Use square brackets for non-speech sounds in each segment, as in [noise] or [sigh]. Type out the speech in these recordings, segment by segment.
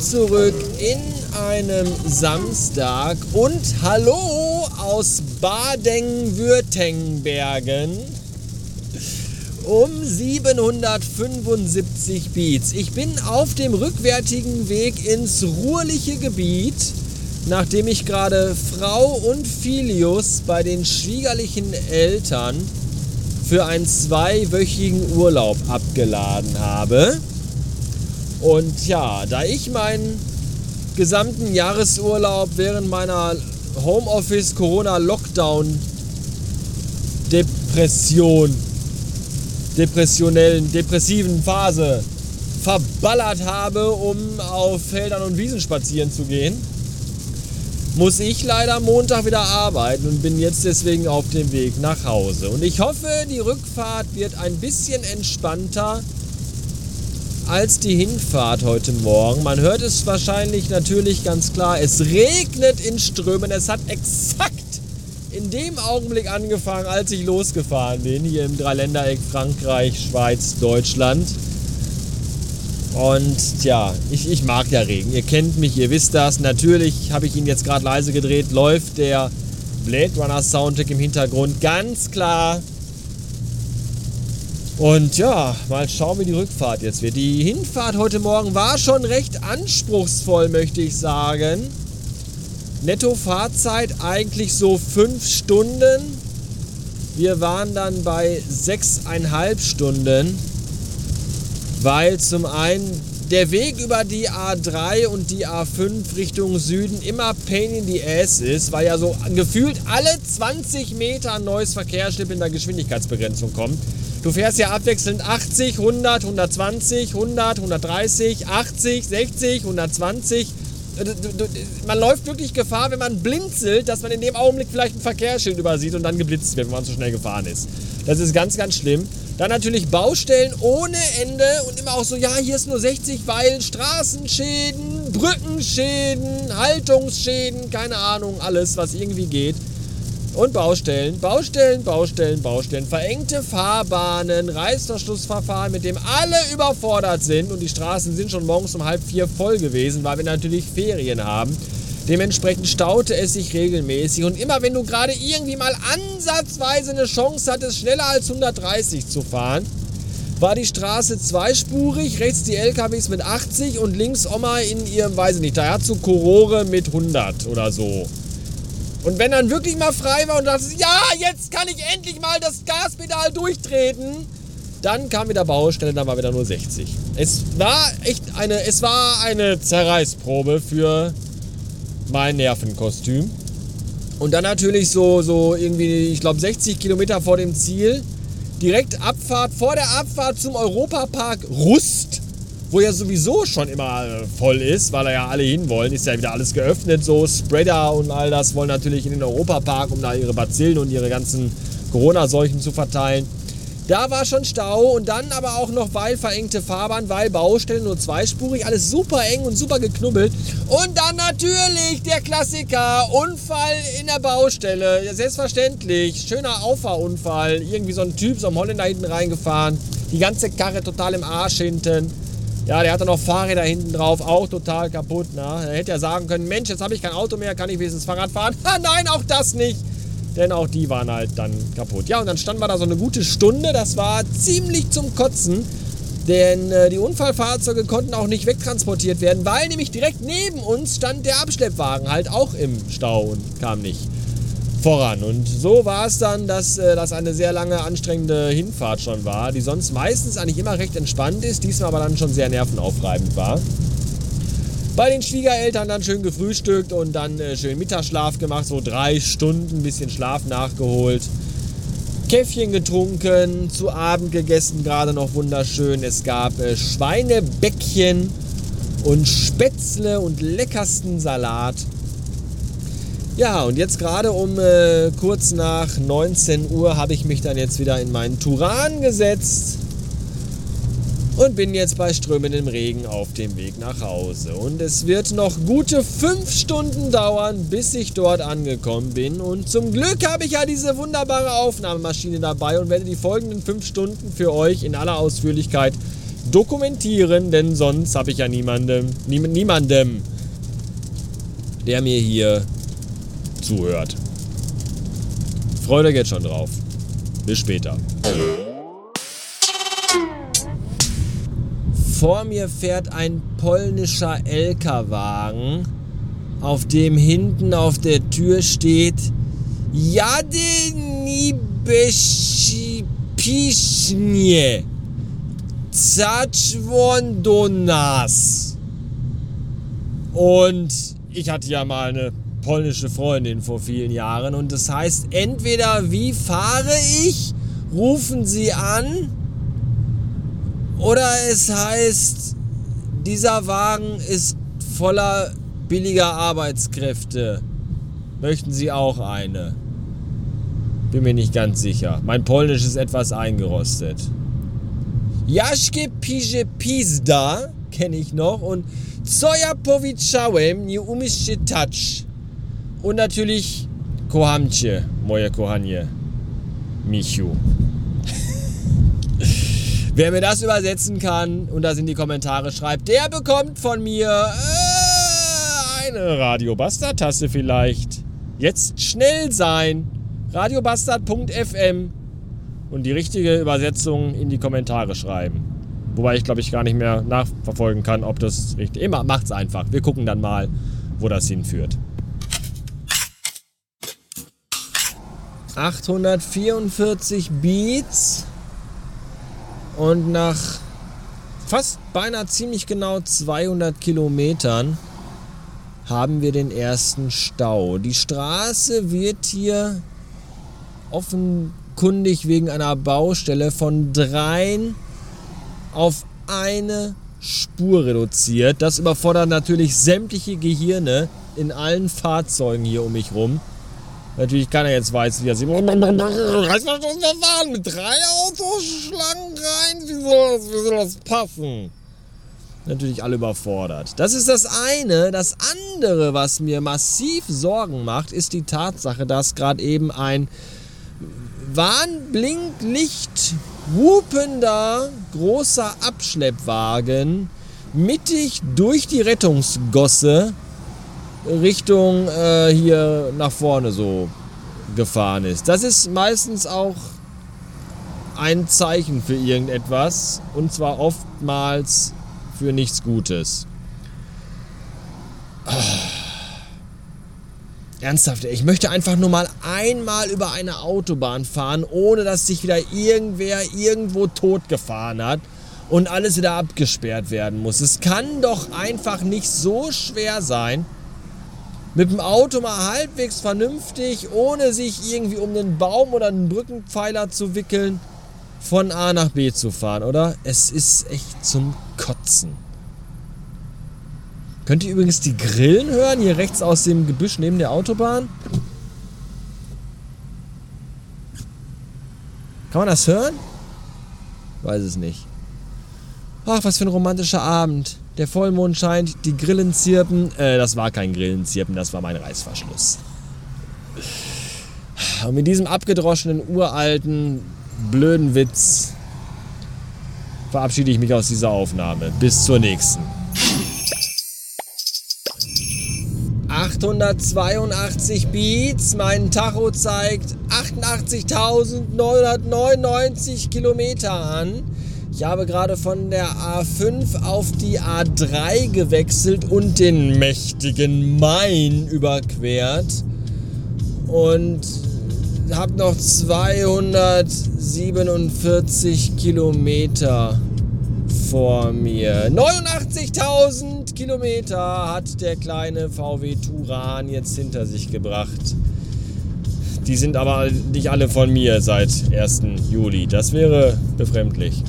Zurück in einem Samstag und hallo aus Baden-Württembergen um 775 Beats. Ich bin auf dem rückwärtigen Weg ins ruhrliche Gebiet, nachdem ich gerade Frau und Filius bei den schwiegerlichen Eltern für einen zweiwöchigen Urlaub abgeladen habe. Und ja, da ich meinen gesamten Jahresurlaub während meiner Homeoffice Corona Lockdown Depression, depressionellen, depressiven Phase verballert habe, um auf Feldern und Wiesen spazieren zu gehen, muss ich leider Montag wieder arbeiten und bin jetzt deswegen auf dem Weg nach Hause. Und ich hoffe, die Rückfahrt wird ein bisschen entspannter als die Hinfahrt heute Morgen. Man hört es wahrscheinlich natürlich ganz klar. Es regnet in Strömen. Es hat exakt in dem Augenblick angefangen, als ich losgefahren bin. Hier im Dreiländereck Frankreich, Schweiz, Deutschland. Und ja, ich, ich mag ja Regen. Ihr kennt mich, ihr wisst das. Natürlich habe ich ihn jetzt gerade leise gedreht. Läuft der Blade Runner Soundtrack im Hintergrund. Ganz klar und ja, mal schauen, wie die Rückfahrt jetzt wird. Die Hinfahrt heute Morgen war schon recht anspruchsvoll, möchte ich sagen. Netto Fahrzeit eigentlich so fünf Stunden. Wir waren dann bei sechseinhalb Stunden, weil zum einen der Weg über die A3 und die A5 Richtung Süden immer Pain in the Ass ist, weil ja so gefühlt alle 20 Meter ein neues Verkehrsschlipp in der Geschwindigkeitsbegrenzung kommt. Du fährst ja abwechselnd 80, 100, 120, 100, 130, 80, 60, 120. Man läuft wirklich Gefahr, wenn man blinzelt, dass man in dem Augenblick vielleicht ein Verkehrsschild übersieht und dann geblitzt wird, wenn man zu schnell gefahren ist. Das ist ganz, ganz schlimm. Dann natürlich Baustellen ohne Ende und immer auch so, ja, hier ist nur 60, weil Straßenschäden, Brückenschäden, Haltungsschäden, keine Ahnung, alles, was irgendwie geht. Und Baustellen, Baustellen, Baustellen, Baustellen, verengte Fahrbahnen, Reißverschlussverfahren, mit dem alle überfordert sind und die Straßen sind schon morgens um halb vier voll gewesen, weil wir natürlich Ferien haben. Dementsprechend staute es sich regelmäßig und immer wenn du gerade irgendwie mal ansatzweise eine Chance hattest, schneller als 130 zu fahren, war die Straße zweispurig, rechts die LKWs mit 80 und links Oma in ihrem, weiß ich nicht, Daihatsu Korore mit 100 oder so. Und wenn dann wirklich mal frei war und dachte, ja, jetzt kann ich endlich mal das Gaspedal durchtreten, dann kam wieder Baustelle, dann war wieder nur 60. Es war echt eine, es war eine Zerreißprobe für mein Nervenkostüm. Und dann natürlich so, so irgendwie, ich glaube 60 Kilometer vor dem Ziel, direkt Abfahrt, vor der Abfahrt zum Europapark Rust wo ja sowieso schon immer äh, voll ist, weil da ja alle hinwollen, ist ja wieder alles geöffnet, so Spreader und all das wollen natürlich in den Europapark, um da ihre Bazillen und ihre ganzen Corona-Seuchen zu verteilen. Da war schon Stau und dann aber auch noch weil verengte Fahrbahn, weil Baustellen nur zweispurig, alles super eng und super geknubbelt. Und dann natürlich der Klassiker, Unfall in der Baustelle. Ja, selbstverständlich, schöner Auffahrunfall. Irgendwie so ein Typ, so ein Holländer hinten reingefahren. Die ganze Karre total im Arsch hinten. Ja, der hatte noch Fahrräder hinten drauf, auch total kaputt. Ne? Er hätte ja sagen können, Mensch, jetzt habe ich kein Auto mehr, kann ich wenigstens Fahrrad fahren? Ha, nein, auch das nicht. Denn auch die waren halt dann kaputt. Ja, und dann standen wir da so eine gute Stunde. Das war ziemlich zum Kotzen. Denn äh, die Unfallfahrzeuge konnten auch nicht wegtransportiert werden, weil nämlich direkt neben uns stand der Abschleppwagen halt auch im Stau und kam nicht voran. Und so war es dann, dass äh, das eine sehr lange, anstrengende Hinfahrt schon war, die sonst meistens eigentlich immer recht entspannt ist, diesmal aber dann schon sehr nervenaufreibend war. Bei den Schwiegereltern dann schön gefrühstückt und dann äh, schön Mittagsschlaf gemacht, so drei Stunden, bisschen Schlaf nachgeholt. Käffchen getrunken, zu Abend gegessen, gerade noch wunderschön. Es gab äh, Schweinebäckchen und Spätzle und leckersten Salat. Ja, und jetzt gerade um äh, kurz nach 19 Uhr habe ich mich dann jetzt wieder in meinen Turan gesetzt und bin jetzt bei strömendem Regen auf dem Weg nach Hause. Und es wird noch gute 5 Stunden dauern, bis ich dort angekommen bin. Und zum Glück habe ich ja diese wunderbare Aufnahmemaschine dabei und werde die folgenden 5 Stunden für euch in aller Ausführlichkeit dokumentieren, denn sonst habe ich ja niemandem, nie, niemandem, der mir hier zuhört. Freut euch jetzt schon drauf. Bis später. Vor mir fährt ein polnischer LKW-Wagen, auf dem hinten auf der Tür steht Jade Nibespiśnie Zachwon do nas. Und ich hatte ja mal eine polnische Freundin vor vielen Jahren und das heißt entweder wie fahre ich, rufen sie an oder es heißt dieser Wagen ist voller billiger Arbeitskräfte. Möchten Sie auch eine? Bin mir nicht ganz sicher. Mein Polnisch ist etwas eingerostet. Jaśkie pije pizda kenne ich noch und co ja powiedziałem nie umiesz się tać. Und natürlich kohamcie, moje kochanie. Michu. [laughs] Wer mir das übersetzen kann und das in die Kommentare schreibt, der bekommt von mir äh, eine Radio Bastard Tasse vielleicht. Jetzt schnell sein. Radiobastard.fm und die richtige Übersetzung in die Kommentare schreiben. Wobei ich glaube ich gar nicht mehr nachverfolgen kann, ob das richtig. Immer macht's einfach. Wir gucken dann mal, wo das hinführt. 844 Beats und nach fast beinahe ziemlich genau 200 Kilometern haben wir den ersten Stau. Die Straße wird hier offenkundig wegen einer Baustelle von dreien auf eine Spur reduziert. Das überfordert natürlich sämtliche Gehirne in allen Fahrzeugen hier um mich rum. Natürlich keiner jetzt weiß, wie er sieht. Reißverschlussverfahren mit drei Autoschlangen rein. Wie soll, das, wie soll das passen? Natürlich alle überfordert. Das ist das eine. Das andere, was mir massiv Sorgen macht, ist die Tatsache, dass gerade eben ein Warnblinklicht wupender großer Abschleppwagen mittig durch die Rettungsgosse Richtung äh, hier nach vorne so gefahren ist. Das ist meistens auch ein Zeichen für irgendetwas und zwar oftmals für nichts Gutes. Oh. Ernsthaft, ich möchte einfach nur mal einmal über eine Autobahn fahren, ohne dass sich wieder irgendwer irgendwo totgefahren hat und alles wieder abgesperrt werden muss. Es kann doch einfach nicht so schwer sein, mit dem Auto mal halbwegs vernünftig, ohne sich irgendwie um einen Baum oder einen Brückenpfeiler zu wickeln, von A nach B zu fahren, oder? Es ist echt zum Kotzen. Könnt ihr übrigens die Grillen hören, hier rechts aus dem Gebüsch neben der Autobahn? Kann man das hören? Weiß es nicht. Ach, was für ein romantischer Abend. Der Vollmond scheint, die Grillen zirpen. Äh, das war kein Grillenzirpen, das war mein Reißverschluss. Und mit diesem abgedroschenen, uralten, blöden Witz verabschiede ich mich aus dieser Aufnahme. Bis zur nächsten. 882 Beats. Mein Tacho zeigt 88.999 Kilometer an. Ich habe gerade von der A5 auf die A3 gewechselt und den mächtigen Main überquert. Und habe noch 247 Kilometer vor mir. 89.000 Kilometer hat der kleine VW Turan jetzt hinter sich gebracht. Die sind aber nicht alle von mir seit 1. Juli. Das wäre befremdlich.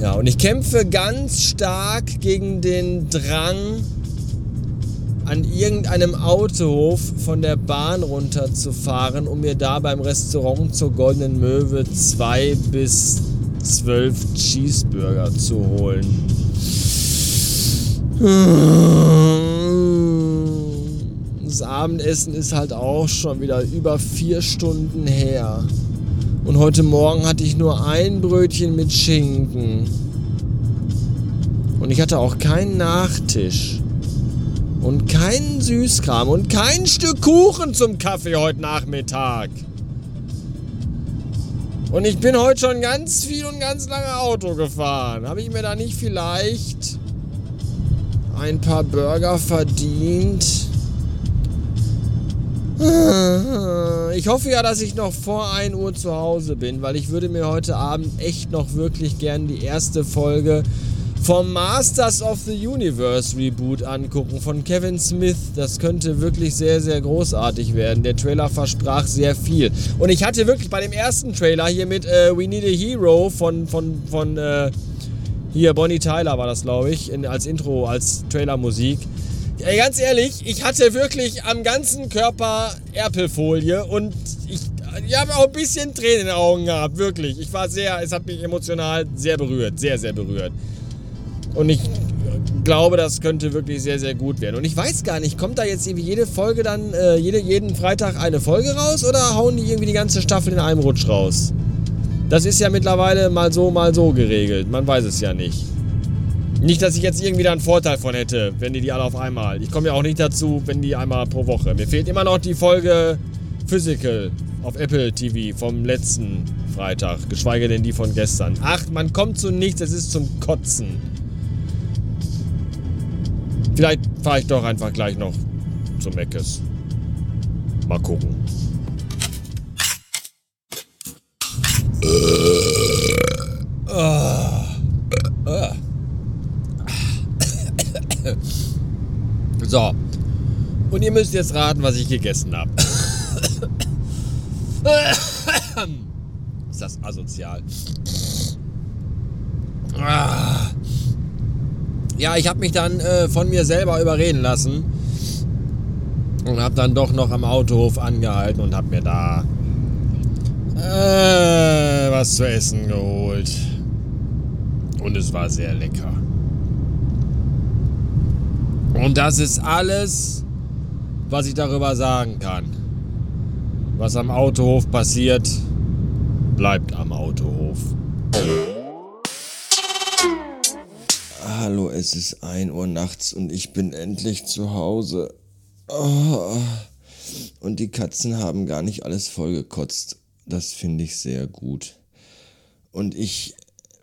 Ja, und ich kämpfe ganz stark gegen den Drang, an irgendeinem Autohof von der Bahn runterzufahren, um mir da beim Restaurant zur Goldenen Möwe zwei bis zwölf Cheeseburger zu holen. Das Abendessen ist halt auch schon wieder über vier Stunden her. Und heute Morgen hatte ich nur ein Brötchen mit Schinken. Und ich hatte auch keinen Nachtisch. Und keinen Süßkram und kein Stück Kuchen zum Kaffee heute Nachmittag. Und ich bin heute schon ganz viel und ganz lange Auto gefahren. Habe ich mir da nicht vielleicht ein paar Burger verdient? [laughs] Ich hoffe ja, dass ich noch vor 1 Uhr zu Hause bin, weil ich würde mir heute Abend echt noch wirklich gern die erste Folge vom Masters of the Universe Reboot angucken von Kevin Smith. Das könnte wirklich sehr, sehr großartig werden. Der Trailer versprach sehr viel. Und ich hatte wirklich bei dem ersten Trailer hier mit äh, We Need a Hero von, von, von äh, hier Bonnie Tyler war das, glaube ich, in, als Intro, als Trailermusik. Ey, ganz ehrlich, ich hatte wirklich am ganzen Körper Erpelfolie und ich, ich habe auch ein bisschen Tränen in den Augen gehabt, wirklich. Ich war sehr, es hat mich emotional sehr berührt, sehr, sehr berührt. Und ich glaube, das könnte wirklich sehr, sehr gut werden. Und ich weiß gar nicht, kommt da jetzt irgendwie jede Folge dann, äh, jede, jeden Freitag eine Folge raus oder hauen die irgendwie die ganze Staffel in einem Rutsch raus? Das ist ja mittlerweile mal so, mal so geregelt. Man weiß es ja nicht. Nicht, dass ich jetzt irgendwie da einen Vorteil von hätte, wenn die die alle auf einmal. Ich komme ja auch nicht dazu, wenn die einmal pro Woche. Mir fehlt immer noch die Folge Physical auf Apple TV vom letzten Freitag, geschweige denn die von gestern. Ach, man kommt zu nichts, es ist zum Kotzen. Vielleicht fahre ich doch einfach gleich noch zu Meckes. Mal gucken. So. Und ihr müsst jetzt raten, was ich gegessen habe. Ist das asozial? Ja, ich habe mich dann äh, von mir selber überreden lassen und habe dann doch noch am Autohof angehalten und habe mir da äh, was zu essen geholt. Und es war sehr lecker. Und das ist alles, was ich darüber sagen kann. Was am Autohof passiert, bleibt am Autohof. Hallo, es ist 1 Uhr nachts und ich bin endlich zu Hause. Oh. Und die Katzen haben gar nicht alles vollgekotzt. Das finde ich sehr gut. Und ich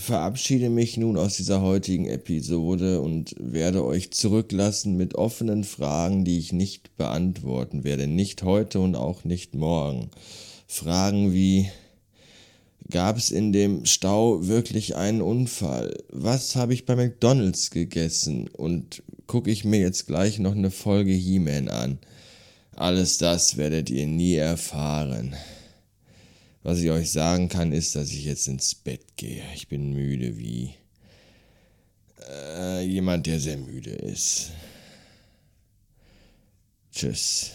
verabschiede mich nun aus dieser heutigen Episode und werde euch zurücklassen mit offenen Fragen, die ich nicht beantworten werde. Nicht heute und auch nicht morgen. Fragen wie, Gab es in dem Stau wirklich einen Unfall? Was habe ich bei McDonald's gegessen? Und gucke ich mir jetzt gleich noch eine Folge He-Man an. Alles das werdet ihr nie erfahren. Was ich euch sagen kann, ist, dass ich jetzt ins Bett gehe. Ich bin müde wie äh, jemand, der sehr müde ist. Tschüss.